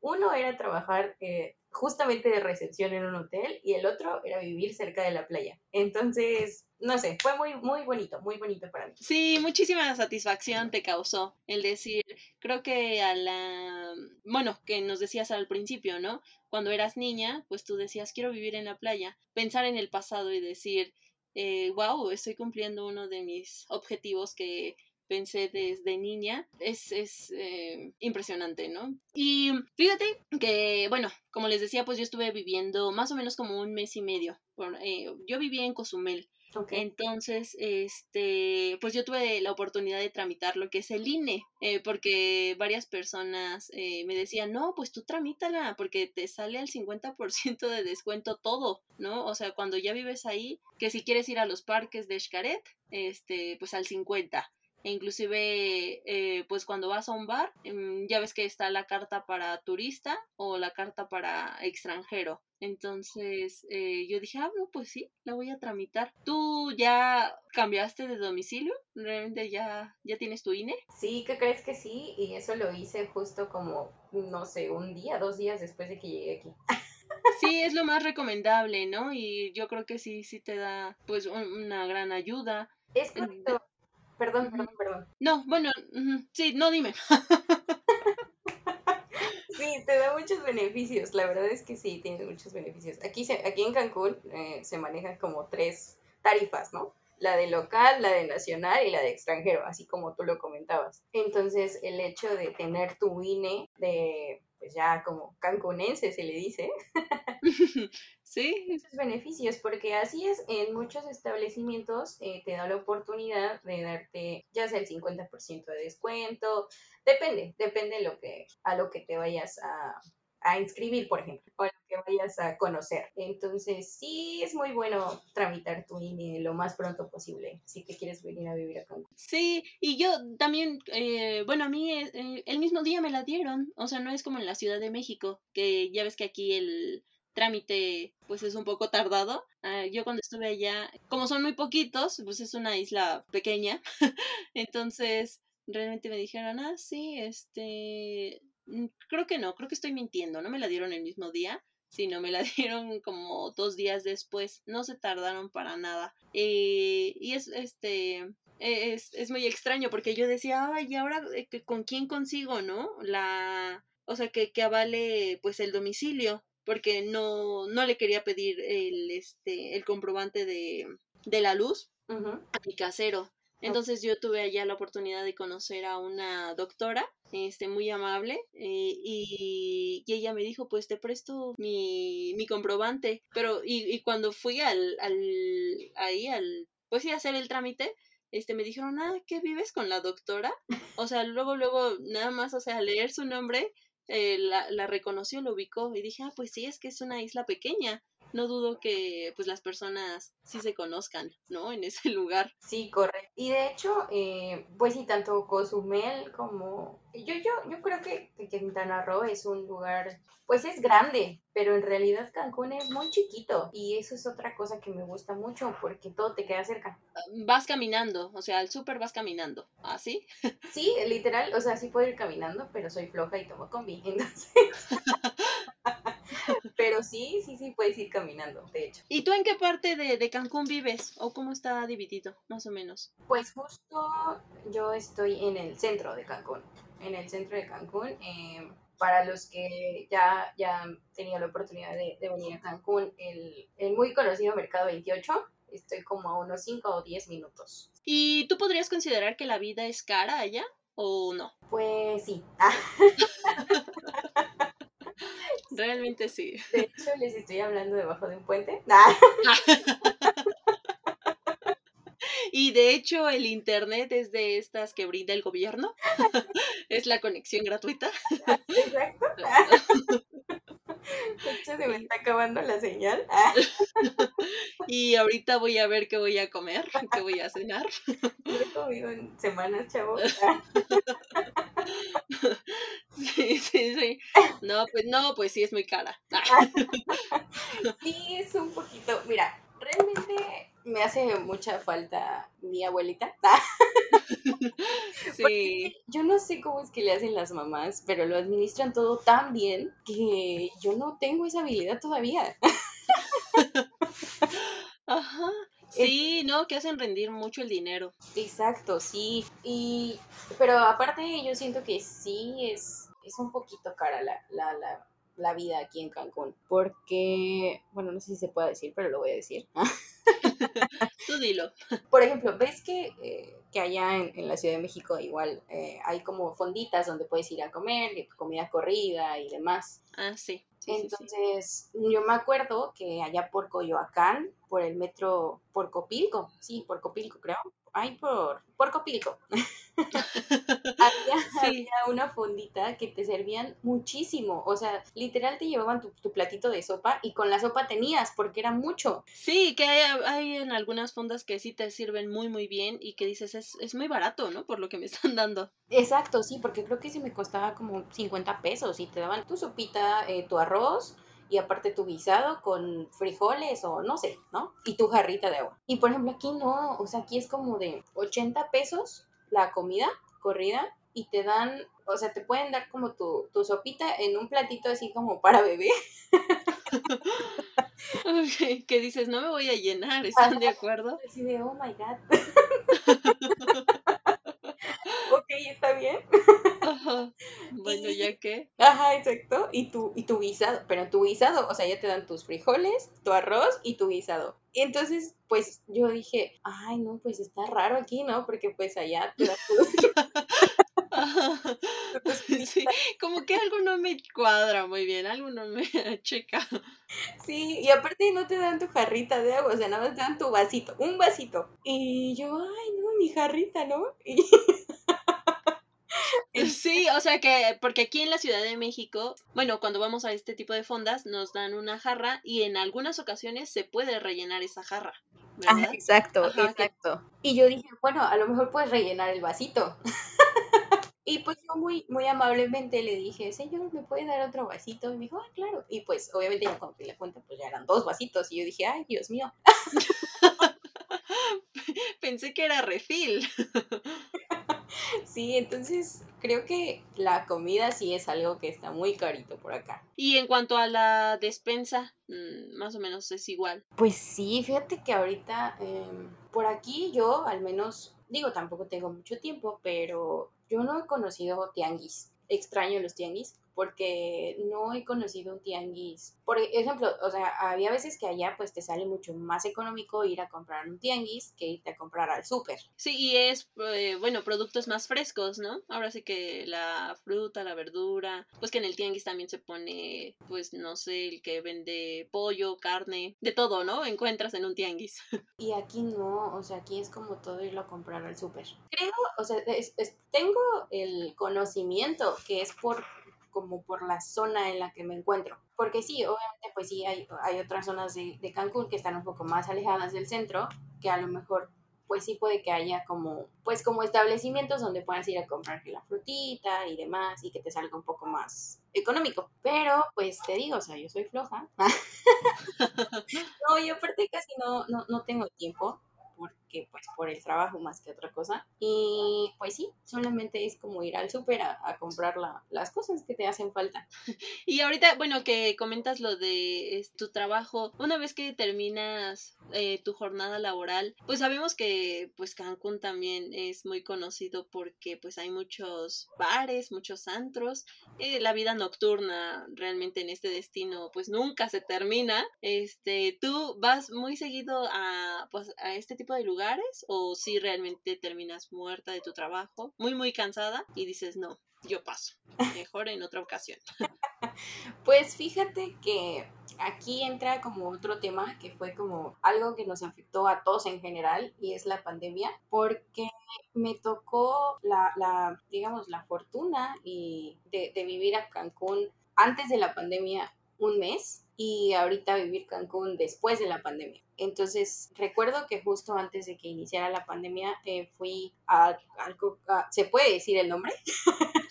Uno era trabajar eh, justamente de recepción en un hotel y el otro era vivir cerca de la playa. Entonces, no sé, fue muy, muy bonito, muy bonito para mí. Sí, muchísima satisfacción te causó el decir, creo que a la, bueno, que nos decías al principio, ¿no? Cuando eras niña, pues tú decías, quiero vivir en la playa, pensar en el pasado y decir, eh, wow, estoy cumpliendo uno de mis objetivos que pensé desde niña, es, es eh, impresionante, ¿no? Y fíjate que, bueno, como les decía, pues yo estuve viviendo más o menos como un mes y medio. Eh, yo vivía en Cozumel. Entonces, este, pues yo tuve la oportunidad de tramitar lo que es el INE, eh, porque varias personas me decían, no, pues tú tramítala, porque te sale al 50% de descuento todo, ¿no? O sea, cuando ya vives ahí, que si quieres ir a los parques de Xcaret, este, pues al 50%. E inclusive eh, pues cuando vas a un bar em, ya ves que está la carta para turista o la carta para extranjero entonces eh, yo dije ah no pues sí la voy a tramitar tú ya cambiaste de domicilio realmente ya ya tienes tu INE sí ¿qué crees que sí y eso lo hice justo como no sé un día dos días después de que llegué aquí Sí, es lo más recomendable, ¿no? Y yo creo que sí, sí te da pues una gran ayuda. Es correcto. Perdón, perdón, perdón. No, bueno, sí, no dime. sí, te da muchos beneficios, la verdad es que sí, tiene muchos beneficios. Aquí, se, aquí en Cancún eh, se manejan como tres tarifas, ¿no? La de local, la de nacional y la de extranjero, así como tú lo comentabas. Entonces, el hecho de tener tu INE de pues ya como cancunense se le dice. sí. Esos beneficios, porque así es, en muchos establecimientos eh, te da la oportunidad de darte ya sea el 50% de descuento, depende, depende lo que, a lo que te vayas a, a inscribir, por ejemplo, o lo que vayas a conocer. Entonces, sí es muy bueno tramitar tu INE lo más pronto posible, si te quieres venir a vivir acá. Sí, y yo también, eh, bueno, a mí eh, el mismo día me la dieron, o sea, no es como en la Ciudad de México, que ya ves que aquí el trámite pues es un poco tardado. Ah, yo cuando estuve allá, como son muy poquitos, pues es una isla pequeña, entonces realmente me dijeron, ah, sí, este, mm, creo que no, creo que estoy mintiendo, no me la dieron el mismo día, sino me la dieron como dos días después, no se tardaron para nada. Eh, y es, este, e, es, es, muy extraño porque yo decía, ay, ¿y ahora eh, con quién consigo, no? La, o sea, que, que avale pues el domicilio, porque no, no le quería pedir el, este, el comprobante de, de la luz a mi casero. Entonces yo tuve allá la oportunidad de conocer a una doctora, este, muy amable, eh, y, y, ella me dijo, pues te presto mi, mi comprobante, pero y, y cuando fui al, al, ahí al, pues sí, a hacer el trámite, este, me dijeron, ah, ¿qué vives con la doctora? O sea, luego, luego, nada más, o sea, leer su nombre, eh, la, la reconoció, lo ubicó y dije, ah, pues sí, es que es una isla pequeña no dudo que pues las personas sí se conozcan, ¿no? En ese lugar. Sí, correcto. Y de hecho, eh, pues sí, tanto Cozumel como... Yo, yo, yo creo que, Quintana Roo es un lugar, pues es grande, pero en realidad Cancún es muy chiquito y eso es otra cosa que me gusta mucho porque todo te queda cerca. Vas caminando, o sea, al súper vas caminando, ¿así? Sí, literal, o sea, sí puedo ir caminando, pero soy floja y tomo combi, entonces... Pero sí, sí, sí, puedes ir caminando, de hecho. ¿Y tú en qué parte de, Cancún vives? ¿O cómo está dividido, más o menos? Pues justo yo estoy en el centro de Cancún. En el centro de Cancún. Eh, para los que ya, ya han tenido la oportunidad de, venir a Cancún, el, el, muy conocido Mercado 28, estoy como a unos 5 o 10 minutos. ¿Y tú podrías considerar que la vida es cara allá o no? Pues sí. Realmente sí. De hecho, les estoy hablando debajo de un puente. Y de hecho el internet es de estas que brinda el gobierno. es la conexión gratuita. Exacto. Se me está acabando la señal. Y ahorita voy a ver qué voy a comer, qué voy a cenar. No he comido en semanas, chavos. Sí, sí, sí. No, pues no, pues sí es muy cara. Sí, es un poquito. Mira, realmente me hace mucha falta mi abuelita. Sí. yo no sé cómo es que le hacen las mamás, pero lo administran todo tan bien que yo no tengo esa habilidad todavía. Ajá. Sí, no, que hacen rendir mucho el dinero. Exacto, sí. Y, pero aparte yo siento que sí es, es un poquito cara la, la, la, la vida aquí en Cancún. Porque, bueno, no sé si se puede decir, pero lo voy a decir. Tú dilo. Por ejemplo, ves que, eh, que allá en, la Ciudad de México igual eh, hay como fonditas donde puedes ir a comer, comida corrida y demás. Ah, sí. Entonces, yo me acuerdo que allá por Coyoacán, por el metro, por Copilco, sí, por Copilco creo, ay, por, por Copilco. había, una fondita que te servían muchísimo. O sea, literal te llevaban tu, platito de sopa y con la sopa tenías, porque era mucho. Sí, que hay, hay, en algunas fondas que sí te sirven muy, muy bien y que dices, es, es muy barato, ¿no? Por lo que me están dando. Exacto, sí, porque creo que sí me costaba como 50 pesos y te daban tu sopita, eh, tu arroz y aparte tu guisado con frijoles o no sé, ¿no? Y tu jarrita de agua. Y por ejemplo aquí no, o sea, aquí es como de 80 pesos la comida corrida y te dan, o sea, te pueden dar como tu, tu sopita en un platito así como para bebé. que dices, no me voy a llenar, ¿están de acuerdo? Así de, oh my god. ok, está bien. Bueno, ya que. Ajá, exacto. Y tu, y tu guisado, pero tu guisado, o sea, ya te dan tus frijoles, tu arroz y tu guisado. Y entonces, pues yo dije, ay, no, pues está raro aquí, ¿no? Porque pues allá te dan sí, como que algo no me cuadra muy bien, algo no me checa. Sí, y aparte no te dan tu jarrita de agua, o sea, nada más te dan tu vasito, un vasito. Y yo, ay, no, mi jarrita, ¿no? Y Sí, o sea que, porque aquí en la Ciudad de México, bueno, cuando vamos a este tipo de fondas, nos dan una jarra y en algunas ocasiones se puede rellenar esa jarra. exacto, exacto. Y yo dije, bueno, a lo mejor puedes rellenar el vasito. Y pues yo muy, muy amablemente le dije, señor, ¿me puede dar otro vasito? Y me dijo, ah, claro. Y pues obviamente ya cuando le cuenta, pues ya eran dos vasitos. Y yo dije, ay, Dios mío. Pensé que era refil. Sí, entonces creo que la comida sí es algo que está muy carito por acá. Y en cuanto a la despensa, mm, más o menos es igual. Pues sí, fíjate que ahorita em, por aquí yo al menos, digo, tampoco tengo mucho tiempo, pero yo no he conocido tianguis. Extraño los tianguis porque no he conocido un tianguis. Por ejemplo, o sea, había veces que allá pues te sale mucho más económico ir a comprar un tianguis que irte a comprar al súper. Sí, y es, eh, bueno, productos más frescos, ¿no? Ahora sí que la fruta, la verdura, pues que en el tianguis también se pone, pues no sé, el que vende pollo, carne, de todo, ¿no? Encuentras en un tianguis. Y aquí no, o sea, aquí es como todo irlo a comprar al súper. Creo, o sea, tengo el conocimiento que es por como por la zona en la que me encuentro. Porque sí, obviamente pues sí hay, hay otras zonas de, de, Cancún que están un poco más alejadas del centro, que a lo mejor pues sí puede que haya como, pues como establecimientos donde puedas ir a comprar la frutita y demás y que te salga un poco más económico. Pero pues te digo, o sea, yo soy floja. no, yo aparte casi no, no, no tengo tiempo porque pues por el trabajo más que otra cosa. Y pues sí, solamente es como ir al súper a, comprar las cosas que te hacen falta. Y ahorita, bueno, que comentas lo de tu trabajo, una vez que terminas eh, tu jornada laboral, pues sabemos que pues Cancún también es muy conocido porque pues hay muchos bares, muchos antros, eh, la vida nocturna realmente en este destino pues nunca se termina. Este, tú vas muy seguido a pues a este tipo de lugares o si realmente terminas muerta de tu trabajo, muy muy cansada y dices, "No, yo paso. Mejor en otra ocasión." Pues fíjate que aquí entra como otro tema que fue como algo que nos afectó a todos en general y es la pandemia, porque me tocó la, la digamos, la fortuna y de, de vivir a Cancún antes de la pandemia un mes y ahorita vivir Cancún después de la pandemia. Entonces, recuerdo que justo antes de que iniciara la pandemia eh, fui a, ¿Se puede decir el nombre?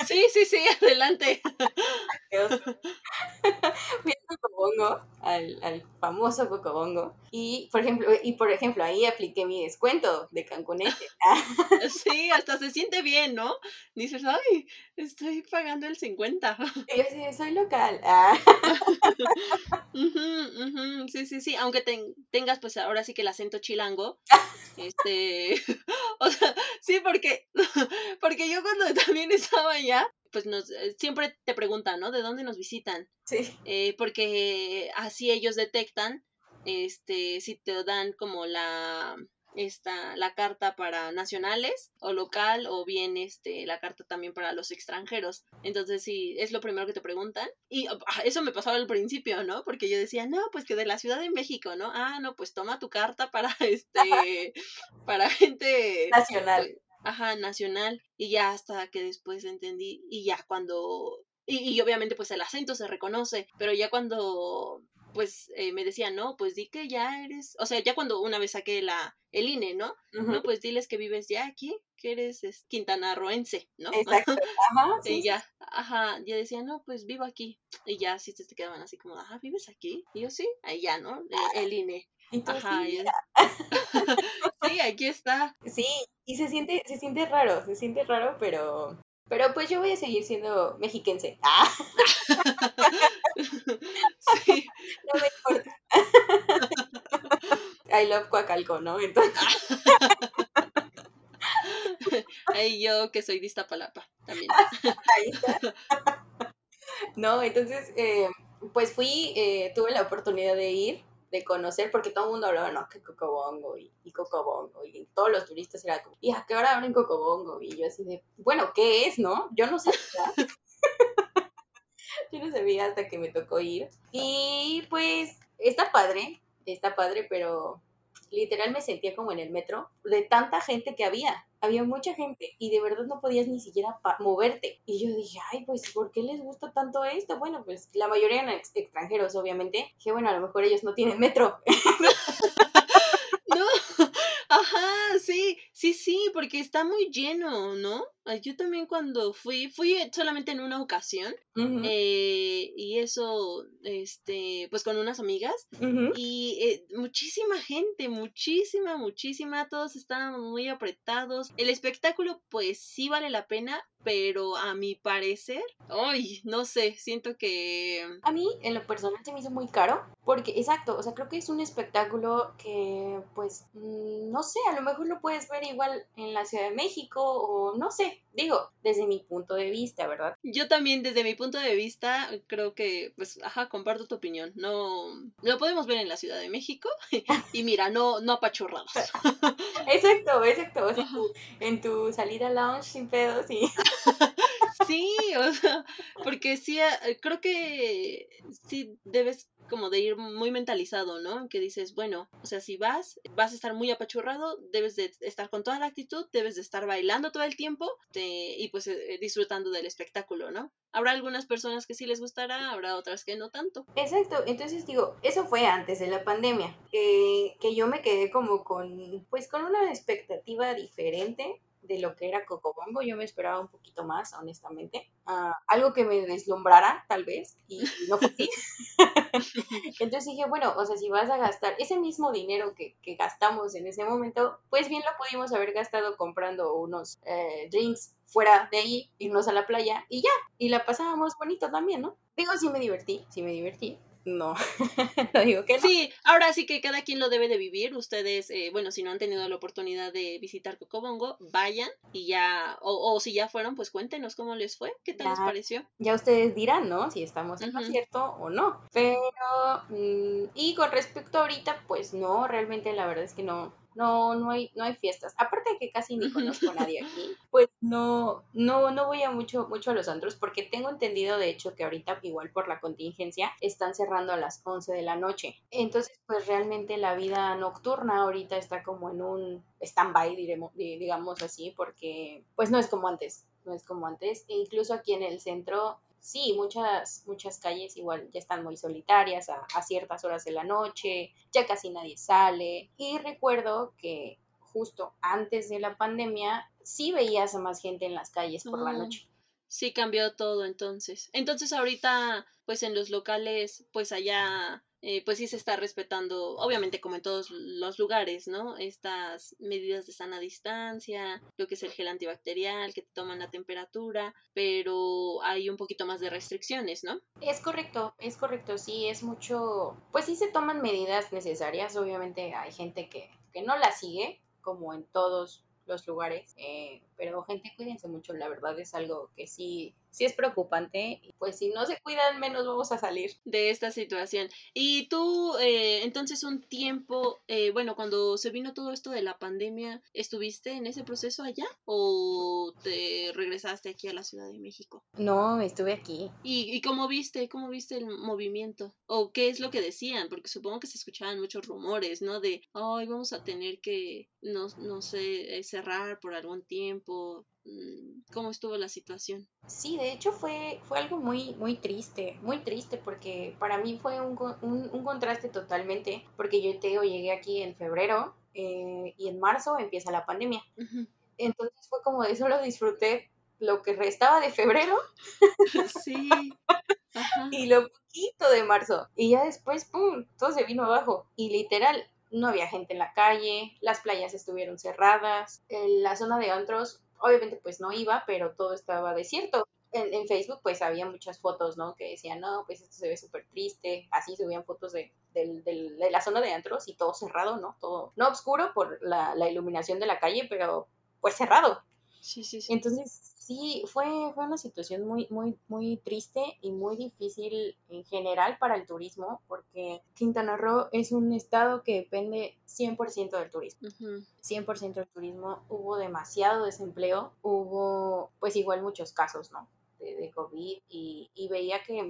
Sí, sí, sí, adelante. fui a Cocobongo, al, al, famoso Cocobongo. Y por, ejemplo, y por ejemplo, ahí apliqué mi descuento de Cancunete. sí, hasta se siente bien, ¿no? Dices, ay, estoy pagando el 50. Y yo sí, soy local. sí, sí, sí, aunque tengas pues ahora sí que el acento chilango, este, o sea, sí, porque, porque yo cuando también estaba allá, pues nos, eh, siempre te preguntan, ¿no? ¿De dónde nos visitan? Sí. Eh, porque así ellos detectan, este, si te dan como la, esta, la carta para nacionales o local o bien este, la carta también para los extranjeros. Entonces sí, es lo primero que te preguntan. Y ah, eso me pasaba al principio, ¿no? Porque yo decía, no, pues que de la Ciudad de México, ¿no? Ah, no, pues toma tu carta para este, para gente nacional. Ajá, nacional. Y ya hasta que después entendí, y ya cuando y, y, obviamente pues el acento se reconoce, pero ya cuando pues eh, me decían, no, pues di que ya eres, o sea, ya cuando una vez saqué la, el INE, ¿no? No, pues diles que vives ya aquí, que eres es, quintanarroense, ¿no? Exacto, ajá. y ya, ajá, ya decía, no, pues vivo aquí. Y ya sí te, quedaban así como, ajá, ¿vives aquí? Y yo sí, ahí ya, ¿no? El, el INE. Ajá, sí, sí, aquí está. Sí, y se siente, se siente raro, se siente raro, pero pero pues yo voy a seguir siendo mexiquense. Ah. Sí. No me importa. I love Coacalco, ¿no? Entonces. Ahí yo que soy de Iztapalapa también. Ahí está. No, entonces, eh, pues fui, eh, tuve la oportunidad de ir de conocer, porque todo el mundo hablaba, no, que Cocobongo y, y Cocobongo, y todos los turistas eran como, ¿y a qué hora abren Cocobongo? Y yo así de, bueno, ¿qué es, no? Yo no sé. yo no sabía hasta que me tocó ir. Y pues, está padre, está padre, pero literal me sentía como en el metro de tanta gente que había. Había mucha gente y de verdad no podías ni siquiera moverte. Y yo dije, ay, pues, ¿por qué les gusta tanto esto? Bueno, pues la mayoría eran extranjeros, obviamente. Dije, bueno, a lo mejor ellos no tienen metro. no, ajá, sí, sí Sí, porque está muy lleno, ¿no? Yo también cuando fui, fui solamente en una ocasión eh, y eso, este, pues con unas amigas y eh, muchísima gente, muchísima, muchísima, todos estaban muy apretados. El espectáculo pues sí vale la pena, pero a mi parecer, ay, no sé, siento que... A mí en lo personal se me hizo muy caro, porque exacto, o sea, creo que es un espectáculo que pues, mm, no sé, a lo mejor lo puedes ver igual en la Ciudad de México o no sé, Digo, desde mi punto de vista, ¿verdad? Yo también, desde mi punto de vista, creo que, pues, ajá, comparto tu opinión. No, lo podemos ver en la Ciudad de México y mira, no, no apachurrados. exacto, exacto. en tu salida lounge sin pedos y... Sí, o sea, porque sí, eh, creo que sí debes como de ir muy mentalizado, ¿no? Que dices, bueno, o sea, si vas, vas a estar muy apachurrado, debes de estar con toda la actitud, debes de estar bailando todo el tiempo y pues eh, disfrutando del espectáculo, ¿no? Habrá algunas personas que sí les gustará, habrá otras que no tanto. Exacto, entonces digo, eso fue antes de la pandemia, eh, que yo me quedé como con, pues con una expectativa diferente de lo que era Cocobongo. Yo me esperaba un poquito más, honestamente. Ah, algo que me deslumbrara, tal vez, y, no fue así. Entonces dije, bueno, o sea, si vas a gastar ese mismo dinero que, que, gastamos en ese momento, pues bien lo pudimos haber gastado comprando unos eh, drinks fuera de ahí, irnos a la playa y ya. Y la pasábamos bonito también, ¿no? Digo, sí me divertí, sí me divertí no, no digo que no. Sí, ahora sí que cada quien lo debe de vivir. Ustedes, eh, bueno, si no han tenido la oportunidad de visitar Cocobongo, vayan y ya, o, si ya fueron, pues cuéntenos cómo les fue, qué tal les pareció. Ya ustedes dirán, ¿no? Si estamos en concierto o no. Pero, mm, y con respecto a ahorita, pues no, realmente la verdad es que no, no, no hay, no hay fiestas. Aparte de que casi ni conozco a nadie aquí, pues no, no, no voy a mucho, mucho a los antros porque tengo entendido de hecho que ahorita igual por la contingencia están cerrando a las 11 de la noche. Entonces, pues realmente la vida nocturna ahorita está como en un stand-by, digamos así, porque pues no es como antes no es como antes. E incluso aquí en el centro sí, muchas, muchas calles igual ya están muy solitarias a, ciertas horas de la noche, ya casi nadie sale. Y recuerdo que justo antes de la pandemia sí veías a más gente en las calles por la noche. Sí, cambió todo entonces. Entonces ahorita, pues en los locales, pues allá eh, pues sí se está respetando, obviamente como en todos los lugares, ¿no? Estas medidas de sana distancia, lo que es el gel antibacterial, que te toman la temperatura, pero hay un poquito más de restricciones, ¿no? Es correcto, es correcto, sí, es mucho, pues sí se toman medidas necesarias, obviamente hay gente que, que no las sigue, como en todos los lugares. Eh, pero gente, cuídense mucho, la verdad es algo que sí, sí es preocupante. Pues si no se cuidan, menos vamos a salir. De esta situación. Y tú, eh, entonces un tiempo, eh, bueno, cuando se vino todo esto de la pandemia, ¿estuviste en ese proceso allá o te regresaste aquí a la Ciudad de México? No, estuve aquí. ¿Y, y cómo viste, cómo viste el movimiento? ¿O qué es lo que decían? Porque supongo que se escuchaban muchos rumores, ¿no? De, ay, vamos a tener que, no, no sé, cerrar por algún tiempo. Mm, ¿Cómo estuvo la situación? Sí, de hecho fue, fue algo muy, muy triste, muy triste porque para mí fue un, un, contraste totalmente, porque yo te digo, llegué aquí en febrero eh, y en marzo empieza la pandemia. Entonces fue como de solo disfruté lo que restaba de febrero. Sí. y lo poquito de marzo. Y ya después, ¡pum!, todo se vino abajo. Y literal, no había gente en la calle, las playas estuvieron cerradas, en la zona de antros, obviamente pues no iba, pero todo estaba desierto. En, Facebook pues había muchas fotos, ¿no? Que decían, no, pues esto se ve súper triste, así subían fotos de, la zona de antros y todo cerrado, ¿no? Todo, no oscuro por la, la iluminación de la calle, pero pues cerrado. Sí, sí, sí. Entonces, sí, fue, fue una situación muy, muy, muy triste y muy difícil en general para el turismo, porque Quintana Roo es un estado que depende 100% del turismo. 100% del turismo. Hubo demasiado desempleo, hubo pues igual muchos casos, ¿no? De, COVID y, veía que,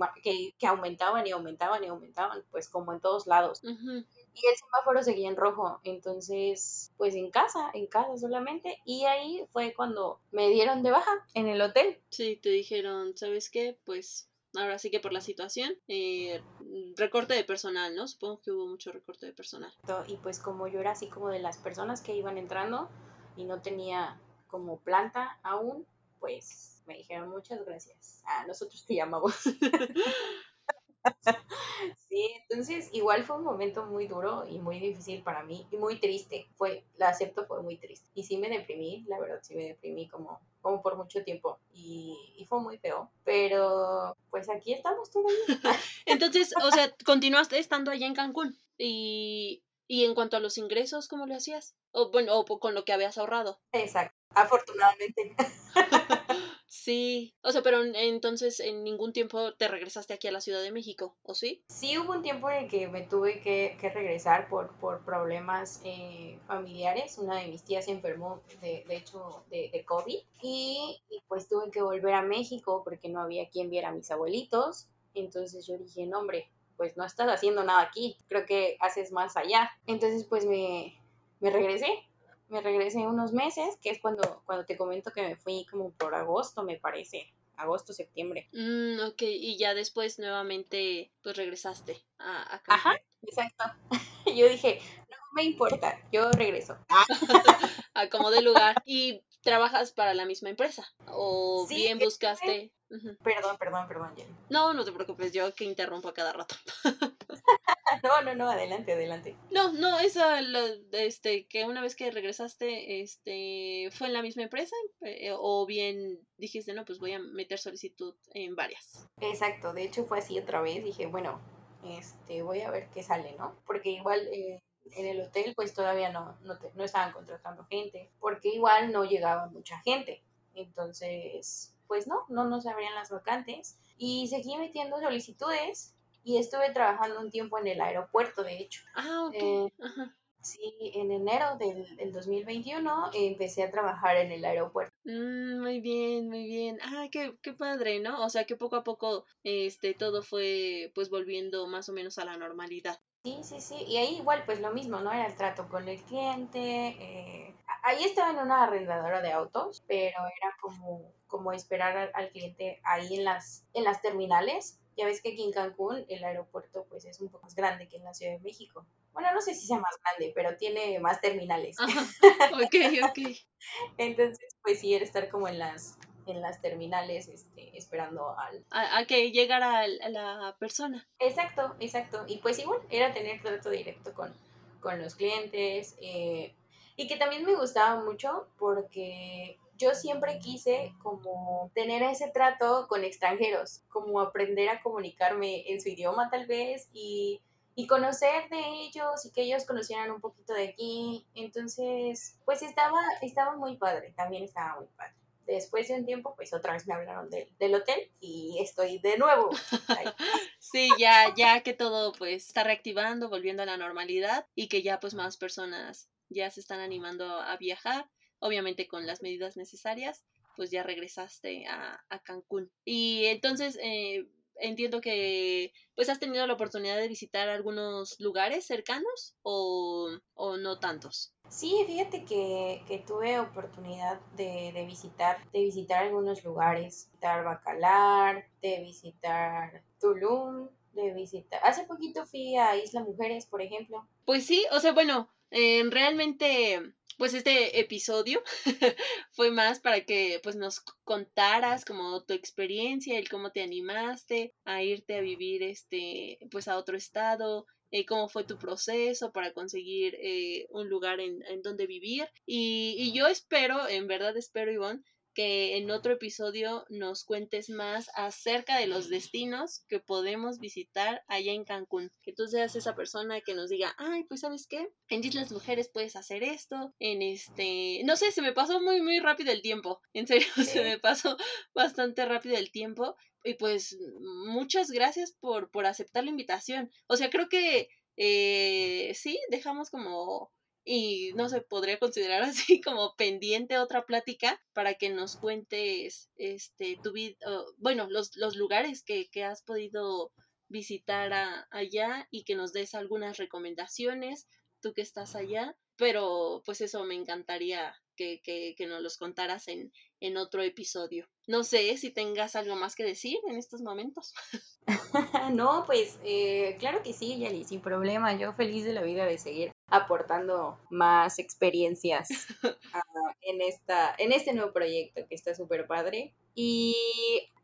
que, aumentaban y aumentaban y aumentaban, pues como en todos lados y el semáforo seguía en rojo. Entonces, pues en casa, en casa solamente. Y ahí fue cuando me dieron de baja en el hotel. Sí, te dijeron, ¿sabes qué? Pues ahora sí que por la situación, eh, recorte de personal, ¿no? Supongo que hubo mucho recorte de personal. Y pues como yo era así como de las personas que iban entrando, y no tenía como planta aún, pues me dijeron muchas gracias. A nosotros te llamamos. Sí, entonces igual fue un momento muy duro y muy difícil para mí y muy triste. Fue, la acepto, fue muy triste. Y sí me deprimí, la verdad, sí me deprimí como, como por mucho tiempo y, y fue muy feo. Pero pues aquí estamos todavía. entonces, o sea, continuaste estando allá en Cancún y, y en cuanto a los ingresos, ¿cómo lo hacías? O bueno, o con lo que habías ahorrado. Exacto, afortunadamente. Sí, o sea, pero entonces en ningún tiempo te regresaste aquí a la Ciudad de México, ¿o sí? Sí, hubo un tiempo en el que me tuve que, que regresar por, por problemas eh, familiares. Una de mis tías se enfermó, de, de hecho, de, de COVID y, y, pues tuve que volver a México porque no había quien viera a mis abuelitos. Entonces yo dije, no, hombre, pues no estás haciendo nada aquí, creo que haces más allá. Entonces pues me, me regresé me regresé unos meses, que es cuando, cuando te comento que me fui como por agosto, me parece. Agosto, septiembre. Mm, ok, y ya después nuevamente pues regresaste a, Ajá, exacto. yo dije, no me importa, yo regreso. a como de lugar. ¿Y trabajas para la misma empresa? ¿O bien buscaste? Perdón, perdón, perdón, Jenny. No, no te preocupes, yo que interrumpo a cada rato. no, no, no, adelante, adelante. No, no, esa, este, que una vez que regresaste, este, ¿fue en la misma empresa? Eh, o bien dijiste, no, pues voy a meter solicitud en varias. Exacto, de hecho fue así otra vez, dije, bueno, este, voy a ver qué sale, ¿no? Porque igual eh, en el hotel pues todavía no, no, no estaban contratando gente, porque igual no llegaba mucha gente. Entonces, pues no, no nos abrían las vacantes y seguí metiendo solicitudes y estuve trabajando un tiempo en el aeropuerto, de hecho. Ah, ok. Eh, sí, en enero del, del 2021 empecé a trabajar en el aeropuerto. Mm, muy bien, muy bien. Ah, qué, qué padre, ¿no? O sea, que poco a poco este, todo fue pues volviendo más o menos a la normalidad. Sí, sí, sí. Y ahí igual pues lo mismo, ¿no? Era el trato con el cliente. Eh, ahí estaba en una arrendadora de autos, pero era como, como esperar al, al cliente ahí en las, en las terminales ya ves que aquí en Cancún el aeropuerto pues es un poco más grande que en la Ciudad de México. Bueno, no sé si sea más grande, pero tiene más terminales. ok, ok. Entonces, pues sí, era estar como en las en las terminales este, esperando al... A, que llegara la persona. Exacto, exacto. Y pues igual, era tener trato directo con, con los clientes. Eh, y que también me gustaba mucho porque yo siempre quise como tener ese trato con extranjeros, como aprender a comunicarme en su idioma tal vez y, y conocer de ellos y que ellos conocieran un poquito de aquí. Entonces, pues estaba, estaba muy padre, también estaba muy padre. Después de un tiempo, pues otra vez me hablaron del hotel y estoy de nuevo. sí, ya, ya que todo pues está reactivando, volviendo a la normalidad y que ya pues más personas ya se están animando a viajar obviamente con las medidas necesarias, pues ya regresaste a, a Cancún. Y entonces eh, entiendo que pues has tenido la oportunidad de visitar algunos lugares cercanos o, o no tantos. Sí, fíjate que, que tuve oportunidad de, de, visitar, de visitar algunos lugares, visitar Bacalar, de visitar Tulum, de visitar. Hace poquito fui a Isla Mujeres, por ejemplo. Pues sí, o sea, bueno, eh, realmente pues este episodio fue más para que pues nos contaras como tu experiencia, el cómo te animaste a irte a vivir este pues a otro estado, eh, cómo fue tu proceso para conseguir eh, un lugar en, en donde vivir. Y, y, yo espero, en verdad espero Ivonne, que en otro episodio nos cuentes más acerca de los destinos que podemos visitar allá en Cancún. Que tú seas esa persona que nos diga, ay, pues sabes qué, en Islas Mujeres puedes hacer esto, en este, no sé, se me pasó muy, muy rápido el tiempo, en serio, se me pasó bastante rápido el tiempo. Y pues muchas gracias por, por aceptar la invitación. O sea, creo que eh, sí, dejamos como y no se podría considerar así como pendiente otra plática para que nos cuentes este tu vida, bueno, los, los lugares que, que has podido visitar allá y que nos des algunas recomendaciones, tú que estás allá, pero pues eso me encantaría que, que, que nos los contaras en, en otro episodio. No sé si tengas algo más que decir en estos momentos. no, pues eh, claro que sí, Yali, sin problema. Yo feliz de la vida de seguir aportando más experiencias ah, en, esta, en este nuevo proyecto que está súper padre. Y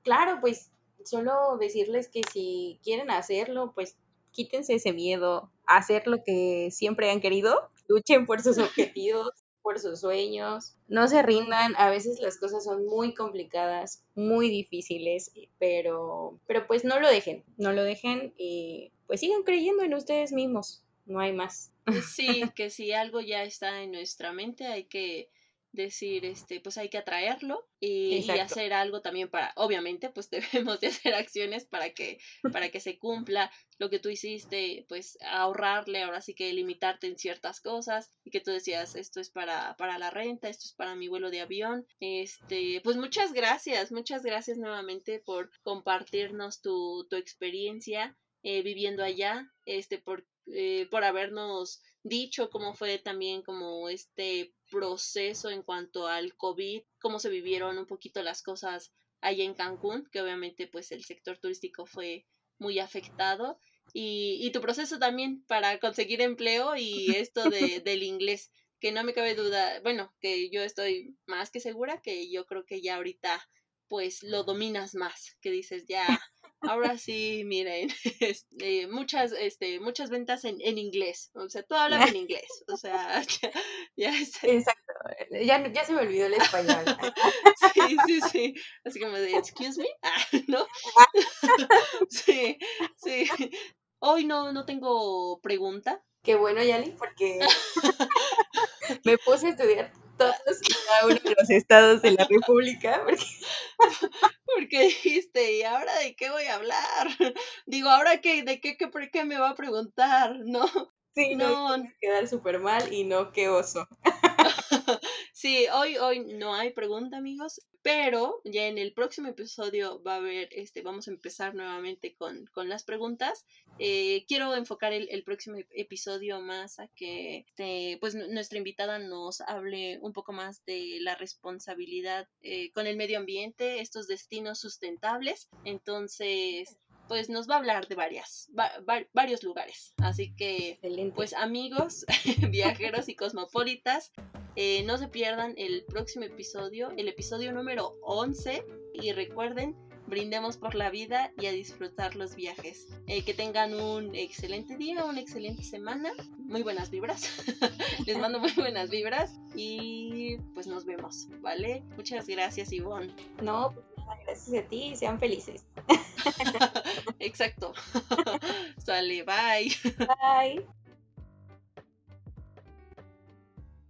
claro, pues solo decirles que si quieren hacerlo, pues quítense ese miedo a hacer lo que siempre han querido, luchen por sus objetivos, por sus sueños, no se rindan, a veces las cosas son muy complicadas, muy difíciles, pero, pero pues no lo dejen, no lo dejen y pues sigan creyendo en ustedes mismos, no hay más. Sí, que si algo ya está en nuestra mente hay que decir, este, pues hay que atraerlo y, hacer algo también para, obviamente, pues debemos de hacer acciones para que, para que se cumpla lo que tú hiciste, pues ahorrarle, ahora sí que limitarte en ciertas cosas y que tú decías, esto es para, para la renta, esto es para mi vuelo de avión, este, pues muchas gracias, muchas gracias nuevamente por compartirnos tu, tu experiencia eh, viviendo allá, este, por, eh, por habernos dicho cómo fue también como este proceso en cuanto al COVID, cómo se vivieron un poquito las cosas allá en Cancún, que obviamente pues el sector turístico fue muy afectado. Y, y tu proceso también para conseguir empleo y esto de, del inglés, que no me cabe duda, bueno, que yo estoy más que segura que yo creo que ya ahorita pues lo dominas más, que dices ya Ahora sí, miren, este, muchas, este, muchas ventas en, en inglés. O sea, tú hablas en inglés. O sea, ya, Exacto. Ya, ya se me olvidó el español. sí, sí, sí. Así como de, excuse me. Ah, ¿no? sí, sí. Hoy no, no tengo pregunta. Qué bueno, Yali, porque me puse a estudiar todos y cada uno de los estados de la República. Porque... porque dijiste, ¿y ahora de qué voy a hablar? Digo, ¿ahora qué, de qué, qué, por qué me va a preguntar? ¿No? Sí, no, no. quedar súper mal y no, qué oso. Sí, hoy, hoy no hay pregunta, amigos, pero ya en el próximo episodio va a haber, este, vamos a empezar nuevamente con, con las preguntas. Eh, quiero enfocar el, el, próximo episodio más a que este, pues nuestra invitada nos hable un poco más de la responsabilidad eh, con el medio ambiente, estos destinos sustentables. Entonces, pues nos va a hablar de varias, varios lugares. Así que, pues amigos, viajeros y cosmopolitas, eh, no se pierdan el próximo episodio, el episodio número 11. Y recuerden, brindemos por la vida y a disfrutar los viajes. Eh, que tengan un excelente día, una excelente semana, muy buenas vibras. Les mando muy buenas vibras y pues nos vemos, ¿vale? Muchas gracias, Ivonne. No, gracias a ti, sean felices. Exacto. Sale, bye. Bye.